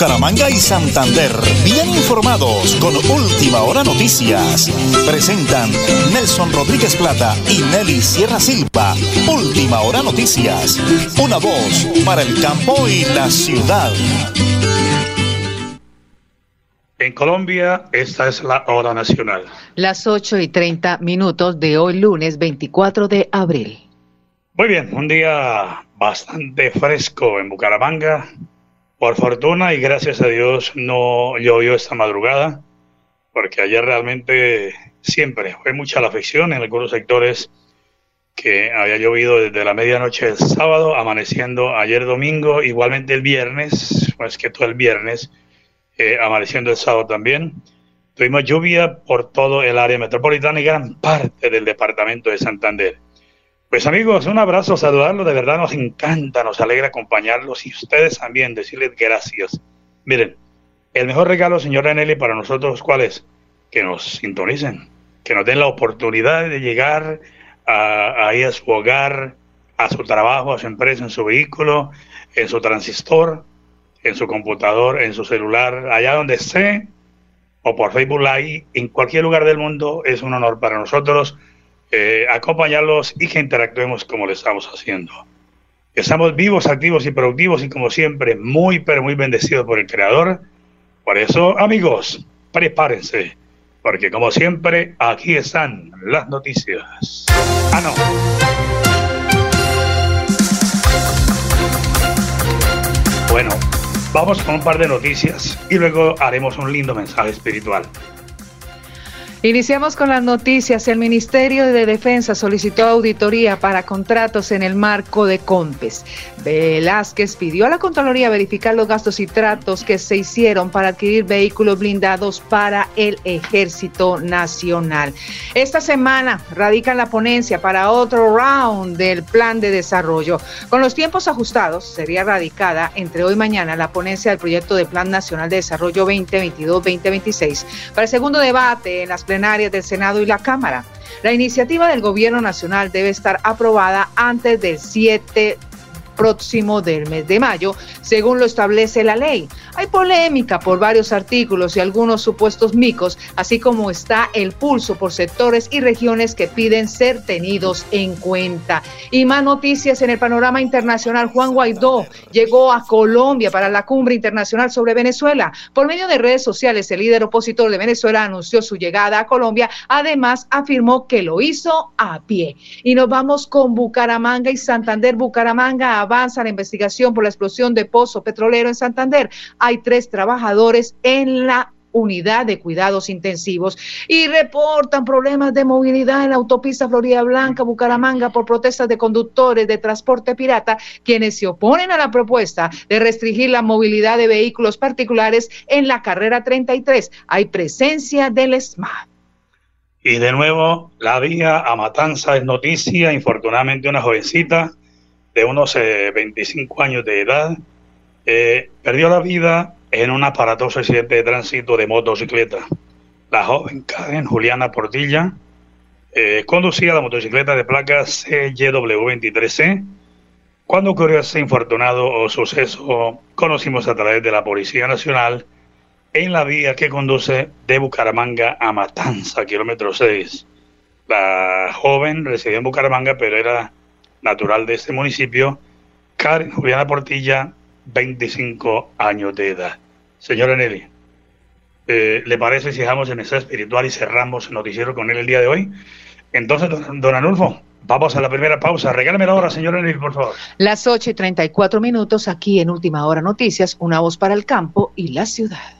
Bucaramanga y Santander, bien informados con Última Hora Noticias. Presentan Nelson Rodríguez Plata y Nelly Sierra Silva. Última Hora Noticias. Una voz para el campo y la ciudad. En Colombia, esta es la hora nacional. Las 8 y 30 minutos de hoy, lunes 24 de abril. Muy bien, un día bastante fresco en Bucaramanga. Por fortuna y gracias a Dios no llovió esta madrugada, porque ayer realmente siempre fue mucha la afección en algunos sectores que había llovido desde la medianoche del sábado, amaneciendo ayer domingo, igualmente el viernes, pues que todo el viernes eh, amaneciendo el sábado también. Tuvimos lluvia por todo el área metropolitana y gran parte del departamento de Santander. Pues amigos, un abrazo, saludarlos, de verdad nos encanta, nos alegra acompañarlos y ustedes también decirles gracias. Miren, el mejor regalo, señora Nelly, para nosotros, ¿cuál es? Que nos sintonicen, que nos den la oportunidad de llegar a, ahí a su hogar, a su trabajo, a su empresa, en su vehículo, en su transistor, en su computador, en su celular, allá donde esté, o por Facebook Live, en cualquier lugar del mundo, es un honor para nosotros eh, acompañarlos y que interactuemos como lo estamos haciendo. Estamos vivos, activos y productivos y como siempre, muy, pero muy bendecidos por el Creador. Por eso, amigos, prepárense, porque como siempre, aquí están las noticias. Ah, no. Bueno, Vamos con un par de noticias y luego haremos un lindo mensaje espiritual. Iniciamos con las noticias. El Ministerio de Defensa solicitó auditoría para contratos en el marco de COMPES. Velázquez pidió a la Contraloría verificar los gastos y tratos que se hicieron para adquirir vehículos blindados para el Ejército Nacional. Esta semana radican la ponencia para otro round del plan de desarrollo. Con los tiempos ajustados, sería radicada entre hoy y mañana la ponencia del proyecto de Plan Nacional de Desarrollo 2022-2026 para el segundo debate en las plenarias del Senado y la Cámara. La iniciativa del Gobierno Nacional debe estar aprobada antes del 7 próximo del mes de mayo, según lo establece la ley. Hay polémica por varios artículos y algunos supuestos micos, así como está el pulso por sectores y regiones que piden ser tenidos en cuenta. Y más noticias en el panorama internacional. Juan Guaidó llegó a Colombia para la cumbre internacional sobre Venezuela. Por medio de redes sociales, el líder opositor de Venezuela anunció su llegada a Colombia. Además, afirmó que lo hizo a pie. Y nos vamos con Bucaramanga y Santander. Bucaramanga avanza la investigación por la explosión de pozo petrolero en Santander. Hay tres trabajadores en la unidad de cuidados intensivos y reportan problemas de movilidad en la autopista Florida Blanca, Bucaramanga, por protestas de conductores de transporte pirata, quienes se oponen a la propuesta de restringir la movilidad de vehículos particulares en la carrera 33. Hay presencia del SMAT. Y de nuevo, la vía a Matanza es noticia. Infortunadamente, una jovencita de unos 25 eh, años de edad, eh, perdió la vida en un aparatoso accidente de tránsito de motocicleta. La joven Karen Juliana Portilla eh, conducía la motocicleta de placa CYW23C. Cuando ocurrió ese infortunado suceso, conocimos a través de la Policía Nacional en la vía que conduce de Bucaramanga a Matanza, kilómetro 6. La joven residía en Bucaramanga, pero era natural de este municipio, Karen Juliana Portilla, 25 años de edad. Señora Nelly, eh, ¿le parece si dejamos en esa espiritual y cerramos el noticiero con él el día de hoy? Entonces, don, Anulfo, vamos a la primera pausa. Regálame la hora, señora Nelly, por favor. Las 8 y 34 minutos aquí en Última Hora Noticias, una voz para el campo y la ciudad.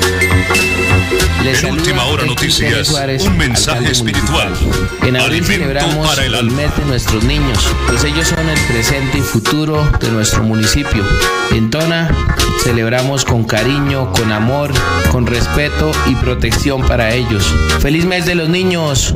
Les en última hora noticias, un mensaje espiritual. En abril celebramos para el, el mes de nuestros niños, pues ellos son el presente y futuro de nuestro municipio. En Tona celebramos con cariño, con amor, con respeto y protección para ellos. ¡Feliz mes de los niños!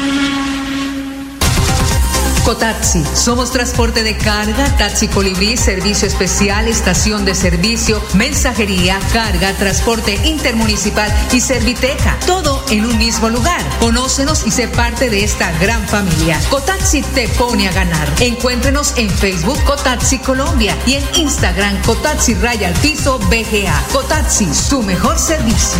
Cotaxi, somos transporte de carga, taxi colibrí, servicio especial, estación de servicio, mensajería, carga, transporte intermunicipal y serviteca, todo en un mismo lugar. Conócenos y sé parte de esta gran familia. Cotaxi te pone a ganar. Encuéntrenos en Facebook Cotaxi Colombia y en Instagram Cotaxi Raya al Piso BGA. Cotaxi, su mejor servicio.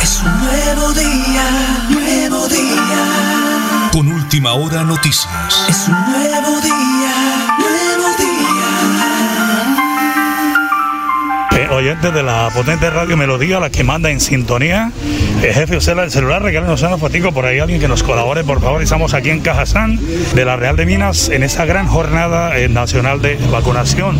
Es un nuevo día, nuevo día. Con última hora noticias. Es un nuevo día, nuevo día. Eh, oyentes de la potente radio Melodía, la que manda en sintonía. El jefe Ocela del celular, regálenos una fotico por ahí, alguien que nos colabore, por favor. Estamos aquí en Cajazán de la Real de Minas en esa gran jornada eh, nacional de vacunación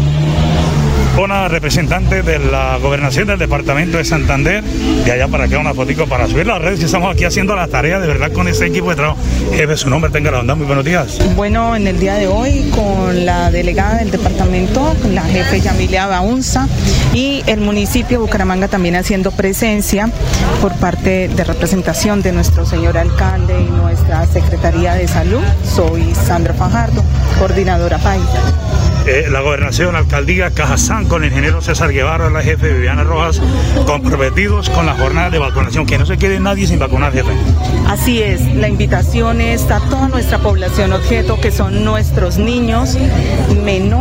una representante de la gobernación del departamento de Santander, de allá para acá una fotico para subir las redes y estamos aquí haciendo la tarea de verdad con este equipo de trabajo. Jefe, su nombre, tenga la onda, muy buenos días. Bueno, en el día de hoy con la delegada del departamento, la jefe Yamilia Baunza y el municipio de Bucaramanga también haciendo presencia por parte de representación de nuestro señor alcalde y nuestra Secretaría de Salud. Soy Sandra Fajardo, coordinadora país. Eh, la gobernación, la alcaldía Cajazán con el ingeniero César Guevara, la jefe Viviana Rojas, comprometidos con la jornada de vacunación. Que no se quede nadie sin vacunar, jefe. Así es, la invitación es a toda nuestra población objeto, que son nuestros niños menores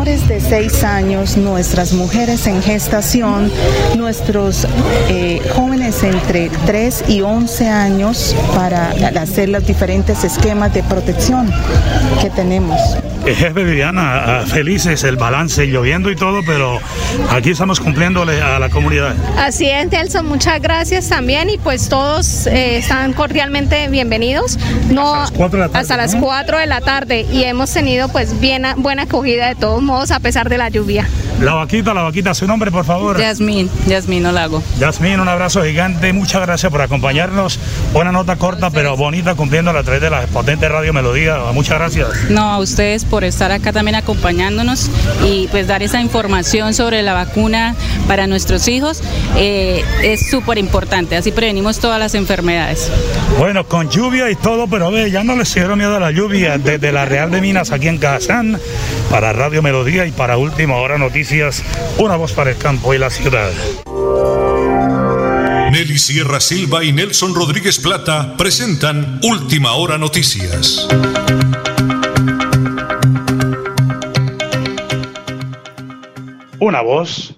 de 6 años, nuestras mujeres en gestación, nuestros eh, jóvenes entre 3 y 11 años para hacer los diferentes esquemas de protección que tenemos. Eh, jefe Viviana, ah, felices el balance, lloviendo y todo, pero aquí estamos cumpliéndole a la comunidad. Así es, Nelson, muchas gracias también y pues todos eh, están cordialmente bienvenidos. No, hasta las 4 de la tarde y hemos tenido pues bien, buena acogida de todos modos a pesar de la lluvia. La vaquita, la vaquita, su nombre por favor. Yasmín, Yasmín Olago. Yasmín, un abrazo gigante, muchas gracias por acompañarnos. Una nota corta pero bonita cumpliendo a través de la potente Radio Melodía. Muchas gracias. No, a ustedes por estar acá también acompañándonos y pues dar esa información sobre la vacuna para nuestros hijos eh, es súper importante, así prevenimos todas las enfermedades. Bueno, con lluvia y todo, pero ve, ya no les hicieron miedo a la lluvia desde la Real de Minas aquí en Kazán, para Radio Melodía y para Última Hora Noticias, una voz para el campo y la ciudad. Nelly Sierra Silva y Nelson Rodríguez Plata presentan Última Hora Noticias. una voz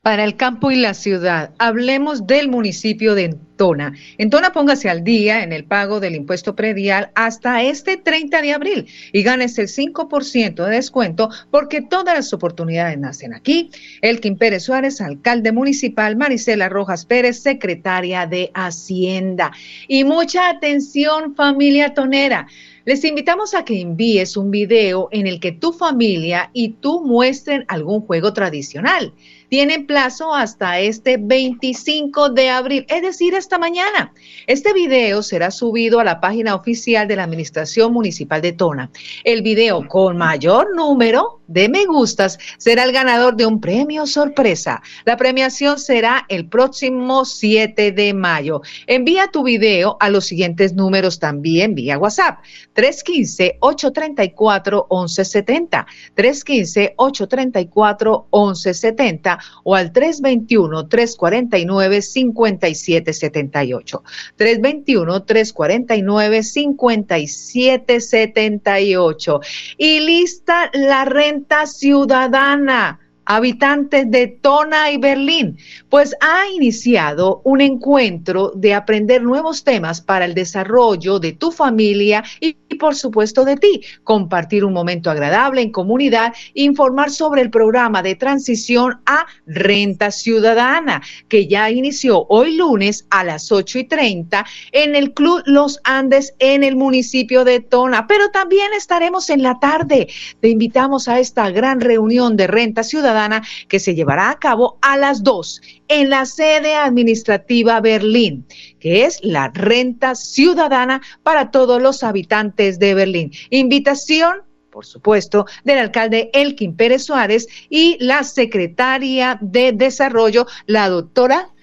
para el campo y la ciudad. Hablemos del municipio de Entona. Entona póngase al día en el pago del impuesto predial hasta este 30 de abril y ganes el 5% de descuento porque todas las oportunidades nacen aquí. Elkin Pérez Suárez, alcalde municipal, Marisela Rojas Pérez, secretaria de Hacienda. Y mucha atención familia tonera. Les invitamos a que envíes un video en el que tu familia y tú muestren algún juego tradicional. Tienen plazo hasta este 25 de abril, es decir, esta mañana. Este video será subido a la página oficial de la Administración Municipal de Tona. El video con mayor número de me gustas será el ganador de un premio sorpresa. La premiación será el próximo 7 de mayo. Envía tu video a los siguientes números también vía WhatsApp. 315-834-1170, 315-834-1170 o al 321-349-5778. 321-349-5778. Y lista la renta ciudadana habitantes de Tona y Berlín, pues ha iniciado un encuentro de aprender nuevos temas para el desarrollo de tu familia y, por supuesto de ti, compartir un momento agradable en comunidad, informar sobre el programa de transición a renta ciudadana que ya inició hoy lunes a las 8 y 30 en el Club Los Andes en el municipio de Tona, pero también estaremos en la tarde. Te invitamos a esta gran reunión de renta ciudadana que se llevará a cabo a las 2 en la sede administrativa Berlín, que es la renta ciudadana para todos los habitantes de Berlín. Invitación por supuesto, del alcalde Elkin Pérez Suárez y la secretaria de Desarrollo, la doctora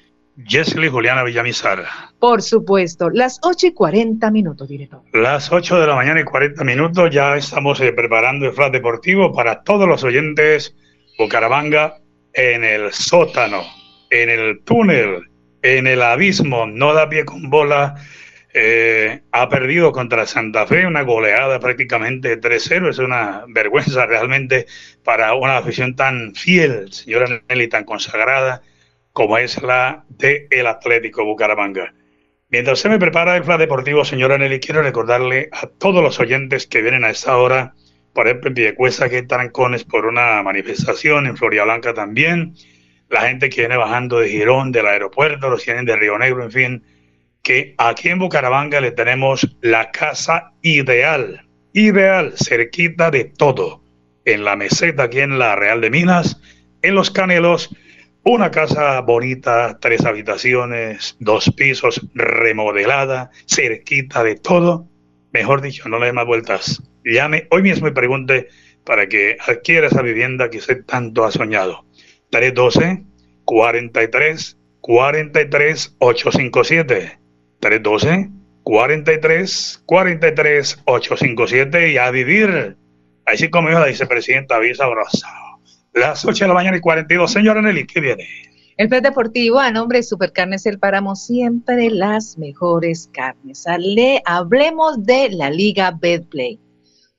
Jesly Juliana Villamizar. Por supuesto, las 8 y 40 minutos, director. Las 8 de la mañana y 40 minutos, ya estamos eh, preparando el flash deportivo para todos los oyentes Bucaramanga en el sótano, en el túnel, en el abismo, no da pie con bola. Eh, ha perdido contra Santa Fe una goleada prácticamente 3-0. Es una vergüenza realmente para una afición tan fiel, señora Nelly, tan consagrada como es la de el Atlético Bucaramanga. Mientras se me prepara el plan deportivo, señora Nelly, quiero recordarle a todos los oyentes que vienen a esta hora por ejemplo, en Piedecuesta que hay trancones por una manifestación, en Floria Blanca también, la gente que viene bajando de Girón, del aeropuerto, los tienen de Río Negro, en fin, que aquí en Bucaramanga le tenemos la casa ideal, ideal, cerquita de todo, en la meseta aquí en la Real de Minas, en Los Canelos, una casa bonita, tres habitaciones, dos pisos, remodelada, cerquita de todo. Mejor dicho, no le dé más vueltas llame hoy mismo y pregunte para que adquiera esa vivienda que usted tanto ha soñado. 312 43 43 857 312 43 43 857 y a vivir. Así como dijo la vicepresidenta Visa Brosa. Las 8 de la mañana y 42. Señora Nelly, ¿qué viene? El Pet Deportivo, a nombre de Supercarnes El Páramo, siempre las mejores carnes. hablemos de la Liga Betplay.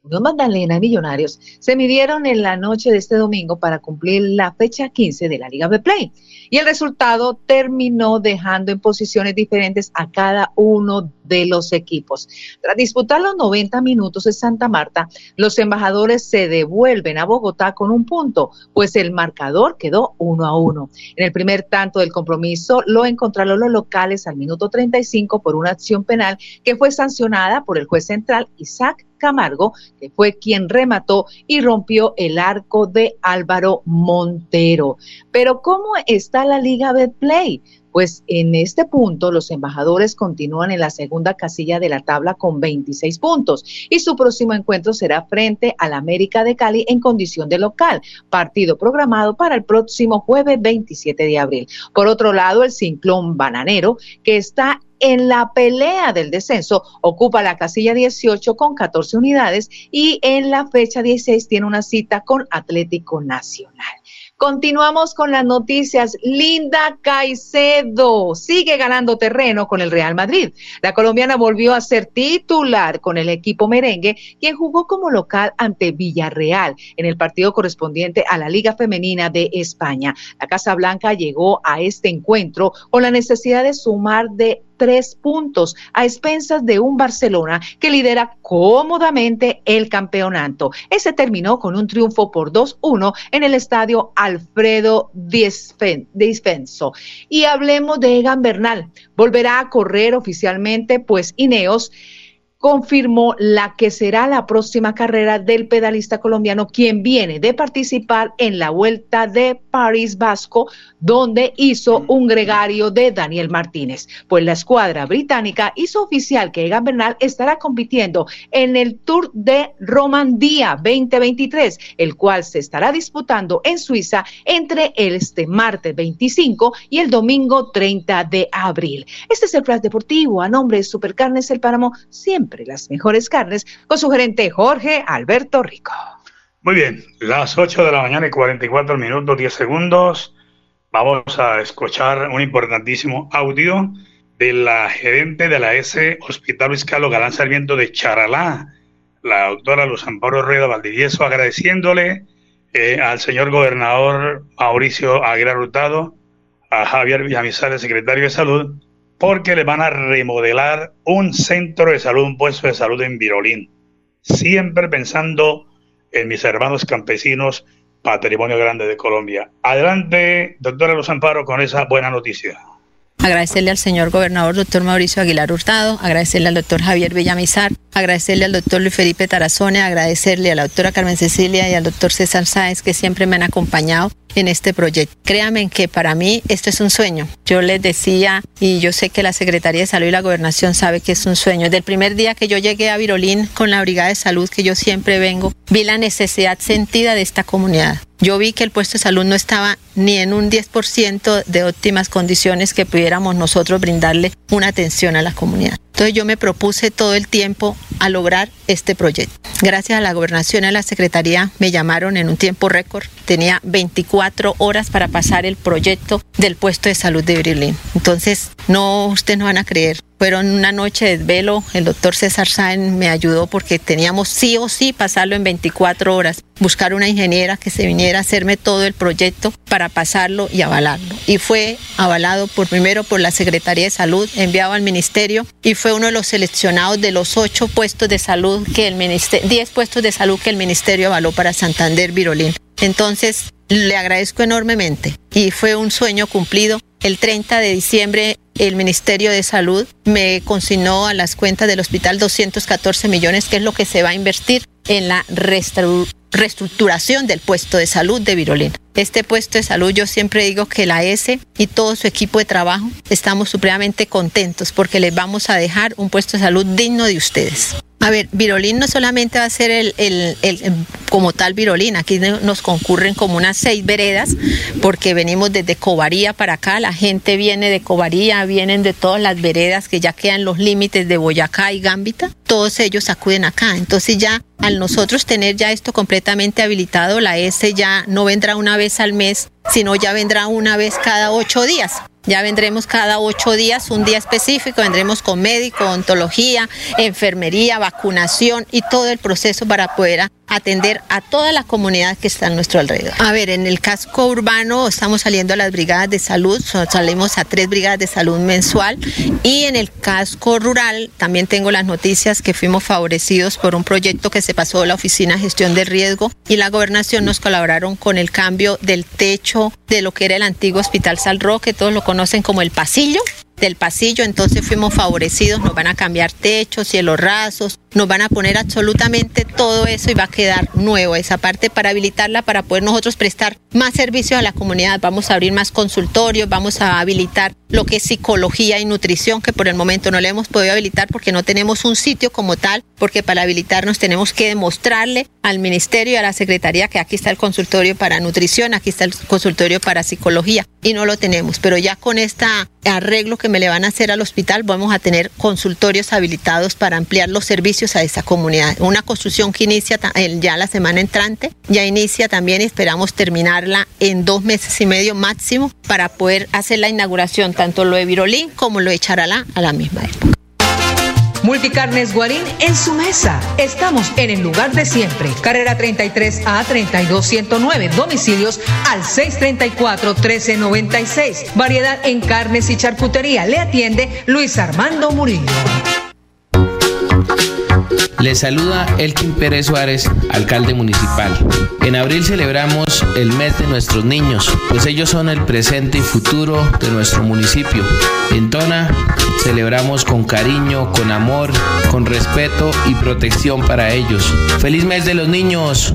Unión Magdalena Millonarios se midieron en la noche de este domingo para cumplir la fecha 15 de la Liga B Play. Y el resultado terminó dejando en posiciones diferentes a cada uno de los equipos. Tras disputar los 90 minutos en Santa Marta, los embajadores se devuelven a Bogotá con un punto, pues el marcador quedó uno a uno. En el primer tanto del compromiso lo encontraron los locales al minuto 35 por una acción penal que fue sancionada por el juez central Isaac Camargo, que fue quien remató y rompió el arco de Álvaro Montero. Pero ¿cómo está la Liga Betplay? Pues en este punto los embajadores continúan en la segunda casilla de la tabla con 26 puntos y su próximo encuentro será frente al América de Cali en condición de local, partido programado para el próximo jueves 27 de abril. Por otro lado, el Ciclón Bananero, que está en la pelea del descenso ocupa la casilla 18 con 14 unidades y en la fecha 16 tiene una cita con Atlético Nacional. Continuamos con las noticias. Linda Caicedo sigue ganando terreno con el Real Madrid. La colombiana volvió a ser titular con el equipo merengue, quien jugó como local ante Villarreal en el partido correspondiente a la Liga Femenina de España. La Casa Blanca llegó a este encuentro con la necesidad de sumar de tres puntos a expensas de un Barcelona que lidera cómodamente el campeonato. Ese terminó con un triunfo por 2-1 en el estadio Alfredo Dispenso. Y hablemos de Egan Bernal. Volverá a correr oficialmente, pues Ineos confirmó la que será la próxima carrera del pedalista colombiano, quien viene de participar en la Vuelta de París Vasco, donde hizo un gregario de Daniel Martínez. Pues la escuadra británica hizo oficial que Egan Bernal estará compitiendo en el Tour de Romandía 2023, el cual se estará disputando en Suiza entre este martes 25 y el domingo 30 de abril. Este es el Flash Deportivo a nombre de Supercarnes El Páramo, siempre las mejores carnes, con su gerente Jorge Alberto Rico. Muy bien, las 8 de la mañana y 44 minutos 10 segundos. Vamos a escuchar un importantísimo audio de la gerente de la S Hospital Luis Galán Sarmiento de Charalá, la doctora Luz Amparo Rueda Valdivieso, agradeciéndole eh, al señor gobernador Mauricio Aguilar Hurtado, a Javier Villamizar, el secretario de Salud, porque le van a remodelar un centro de salud, un puesto de salud en Virolín. Siempre pensando en mis hermanos campesinos, patrimonio grande de Colombia. Adelante, doctora Luz Amparo, con esa buena noticia. Agradecerle al señor gobernador, doctor Mauricio Aguilar Hurtado, agradecerle al doctor Javier Villamizar, agradecerle al doctor Luis Felipe Tarazone, agradecerle a la doctora Carmen Cecilia y al doctor César Sáez que siempre me han acompañado en este proyecto. Créanme que para mí esto es un sueño. Yo les decía, y yo sé que la Secretaría de Salud y la Gobernación sabe que es un sueño. Desde el primer día que yo llegué a Virolín con la Brigada de Salud, que yo siempre vengo, vi la necesidad sentida de esta comunidad. Yo vi que el puesto de salud no estaba ni en un 10% de óptimas condiciones que pudiéramos nosotros brindarle una atención a la comunidad. Entonces yo me propuse todo el tiempo a lograr este proyecto. Gracias a la gobernación y a la secretaría me llamaron en un tiempo récord. Tenía 24 horas para pasar el proyecto del puesto de salud de Berlín. Entonces, no, ustedes no van a creer. Fueron una noche de velo. El doctor César Sáenz me ayudó porque teníamos sí o sí pasarlo en 24 horas. Buscar una ingeniera que se viniera a hacerme todo el proyecto para pasarlo y avalarlo. Y fue avalado por primero por la Secretaría de Salud, enviado al ministerio y fue uno de los seleccionados de los ocho puestos de salud que el ministerio, 10 puestos de salud que el ministerio avaló para Santander Virolín. Entonces, le agradezco enormemente y fue un sueño cumplido. El 30 de diciembre el Ministerio de Salud me consignó a las cuentas del hospital 214 millones, que es lo que se va a invertir en la reestructuración del puesto de salud de Virolín. Este puesto de salud yo siempre digo que la S y todo su equipo de trabajo estamos supremamente contentos porque les vamos a dejar un puesto de salud digno de ustedes. A ver, Virolín no solamente va a ser el, el, el, como tal Virolín, aquí nos concurren como unas seis veredas, porque venimos desde Covaría para acá, la gente viene de Covaría, vienen de todas las veredas que ya quedan los límites de Boyacá y Gambita, todos ellos acuden acá. Entonces ya al nosotros tener ya esto completamente habilitado, la S ya no vendrá una vez al mes, sino ya vendrá una vez cada ocho días. Ya vendremos cada ocho días, un día específico, vendremos con médico, ontología, enfermería, vacunación y todo el proceso para poder atender a toda la comunidad que está a nuestro alrededor. A ver, en el casco urbano estamos saliendo a las brigadas de salud, salimos a tres brigadas de salud mensual y en el casco rural también tengo las noticias que fuimos favorecidos por un proyecto que se pasó a la Oficina de Gestión de Riesgo y la gobernación nos colaboraron con el cambio del techo de lo que era el antiguo Hospital Sal Roque, todos lo conocen como el pasillo del pasillo, entonces fuimos favorecidos, nos van a cambiar techos, cielos rasos, nos van a poner absolutamente todo eso y va a quedar nuevo esa parte para habilitarla para poder nosotros prestar más servicios a la comunidad. Vamos a abrir más consultorios, vamos a habilitar lo que es psicología y nutrición, que por el momento no le hemos podido habilitar porque no tenemos un sitio como tal, porque para habilitarnos tenemos que demostrarle al ministerio y a la secretaría que aquí está el consultorio para nutrición, aquí está el consultorio para psicología y no lo tenemos, pero ya con este arreglo que me le van a hacer al hospital vamos a tener consultorios habilitados para ampliar los servicios a esa comunidad. Una construcción que inicia ya la semana entrante, ya inicia también esperamos terminarla en dos meses y medio máximo para poder hacer la inauguración, tanto lo de Virolín como lo de Charalá a la misma época. Multicarnes Guarín en su mesa. Estamos en el lugar de siempre. Carrera 33 a 32109. Domicilios al 634 1396. Variedad en carnes y charcutería. Le atiende Luis Armando Murillo. Les saluda Elkin Pérez Suárez, alcalde municipal. En abril celebramos el mes de nuestros niños, pues ellos son el presente y futuro de nuestro municipio. En Tona celebramos con cariño, con amor, con respeto y protección para ellos. ¡Feliz mes de los niños!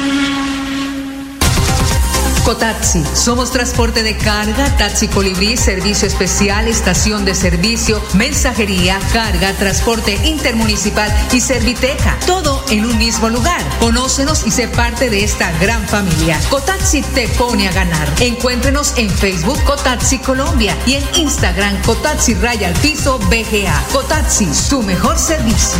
Cotaxi. Somos transporte de carga, taxi colibrí, servicio especial, estación de servicio, mensajería, carga, transporte intermunicipal y serviteca. Todo en un mismo lugar. Conócenos y sé parte de esta gran familia. Cotaxi te pone a ganar. Encuéntrenos en Facebook Cotaxi Colombia y en Instagram Cotaxi Raya al Piso BGA. Cotaxi, su mejor servicio.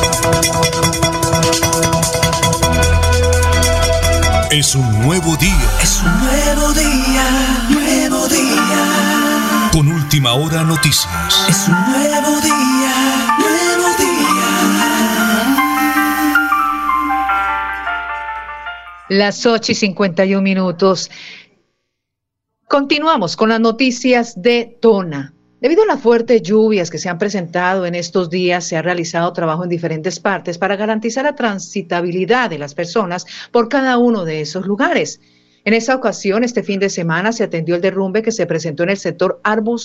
Es un nuevo día. Es un nuevo día, nuevo día. Con última hora noticias. Es un nuevo día, nuevo día. Las 8 y 51 minutos. Continuamos con las noticias de Tona. Debido a las fuertes lluvias que se han presentado en estos días, se ha realizado trabajo en diferentes partes para garantizar la transitabilidad de las personas por cada uno de esos lugares. En esa ocasión, este fin de semana, se atendió el derrumbe que se presentó en el sector Árbol,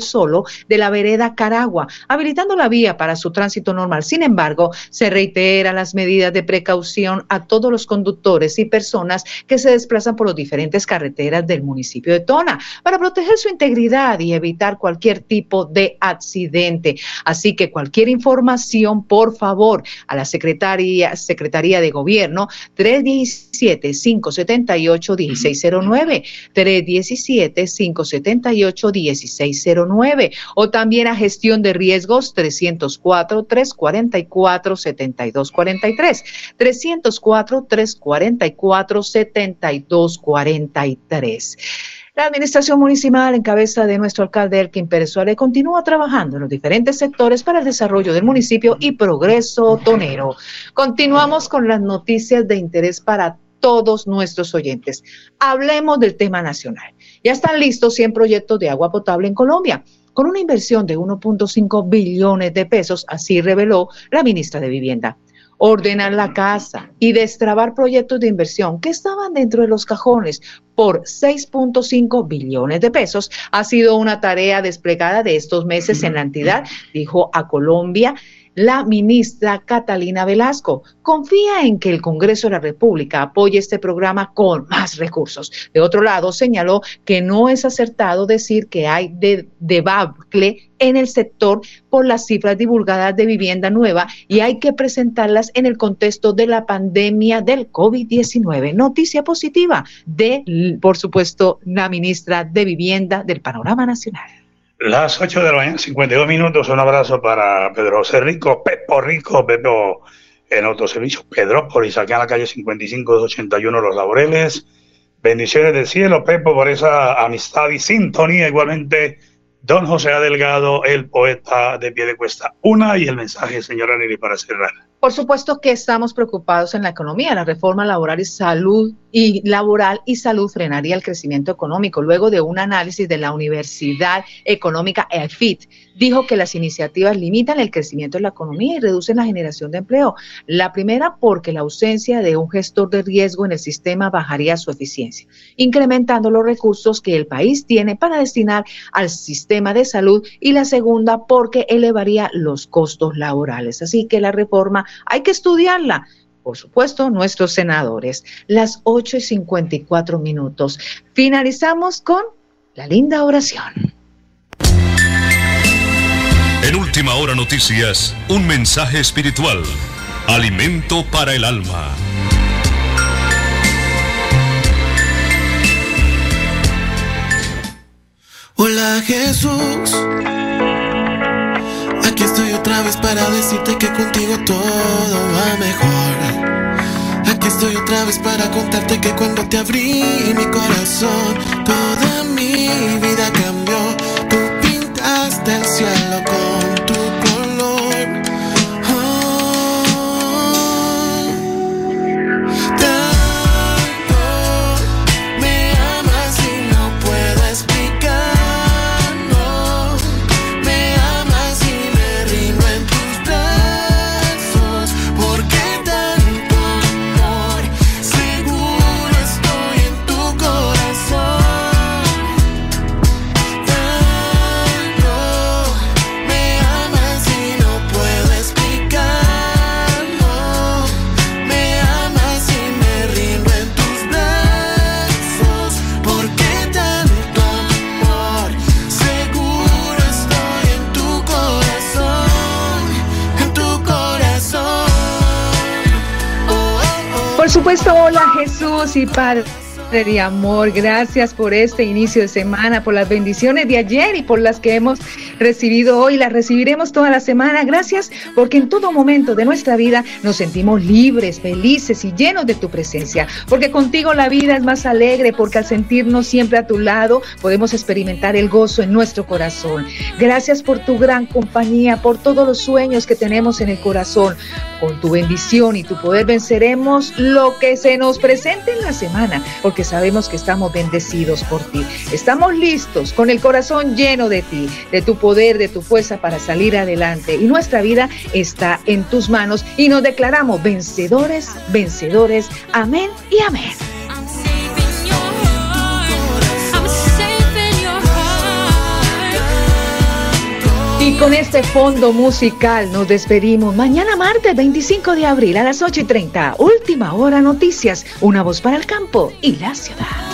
Solo de la vereda Caragua, habilitando la vía para su tránsito normal. Sin embargo, se reiteran las medidas de precaución a todos los conductores y personas que se desplazan por las diferentes carreteras del municipio de Tona para proteger su integridad y evitar cualquier tipo de accidente. Así que cualquier información, por favor, a la Secretaría, Secretaría de Gobierno 317 578 1609 317-578-1609 o también a gestión de riesgos 304-344-7243. 304-344-7243. La administración municipal en cabeza de nuestro alcalde Elkin Pérez Suárez continúa trabajando en los diferentes sectores para el desarrollo del municipio y progreso tonero. Continuamos con las noticias de interés para todos nuestros oyentes. Hablemos del tema nacional. Ya están listos 100 proyectos de agua potable en Colombia, con una inversión de 1.5 billones de pesos, así reveló la ministra de Vivienda. Ordenar la casa y destrabar proyectos de inversión que estaban dentro de los cajones por 6.5 billones de pesos ha sido una tarea desplegada de estos meses en la entidad, dijo a Colombia la ministra Catalina Velasco. Confía en que el Congreso de la República apoye este programa con más recursos. De otro lado, señaló que no es acertado decir que hay de debacle en el sector por las cifras divulgadas de vivienda nueva y hay que presentarlas en el contexto de la pandemia del COVID-19. Noticia positiva de, por supuesto, la ministra de Vivienda del Panorama Nacional. Las 8 de la mañana, 52 minutos. Un abrazo para Pedro José Rico, Pepo Rico, Pepo en autoservicio, Pedrópolis, acá en la calle 5581 Los Laureles. Bendiciones del cielo, Pepo, por esa amistad y sintonía. Igualmente, don José Adelgado, el poeta de pie de cuesta. Una y el mensaje, señora Neri, para cerrar. Por supuesto que estamos preocupados en la economía. La reforma laboral y salud y laboral y salud frenaría el crecimiento económico. Luego de un análisis de la Universidad Económica EFIT, dijo que las iniciativas limitan el crecimiento de la economía y reducen la generación de empleo. La primera porque la ausencia de un gestor de riesgo en el sistema bajaría su eficiencia, incrementando los recursos que el país tiene para destinar al sistema de salud y la segunda porque elevaría los costos laborales. Así que la reforma hay que estudiarla por supuesto, nuestros senadores. Las 8 y 54 minutos. Finalizamos con la linda oración. En última hora noticias, un mensaje espiritual. Alimento para el alma. Hola Jesús. Decirte que contigo todo va mejor. Aquí estoy otra vez para contarte que cuando te abrí mi corazón, toda mi vida supuesto, hola Jesús y Padre de amor, gracias por este inicio de semana, por las bendiciones de ayer y por las que hemos recibido hoy, las recibiremos toda la semana. Gracias porque en todo momento de nuestra vida nos sentimos libres, felices y llenos de tu presencia, porque contigo la vida es más alegre, porque al sentirnos siempre a tu lado podemos experimentar el gozo en nuestro corazón. Gracias por tu gran compañía, por todos los sueños que tenemos en el corazón. Con tu bendición y tu poder venceremos lo que se nos presente en la semana, porque sabemos que estamos bendecidos por ti. Estamos listos con el corazón lleno de ti, de tu poder, de tu fuerza para salir adelante. Y nuestra vida está en tus manos y nos declaramos vencedores, vencedores. Amén y amén. Y con este fondo musical nos despedimos. Mañana martes 25 de abril a las 8 y 30. Última hora noticias. Una voz para el campo y la ciudad.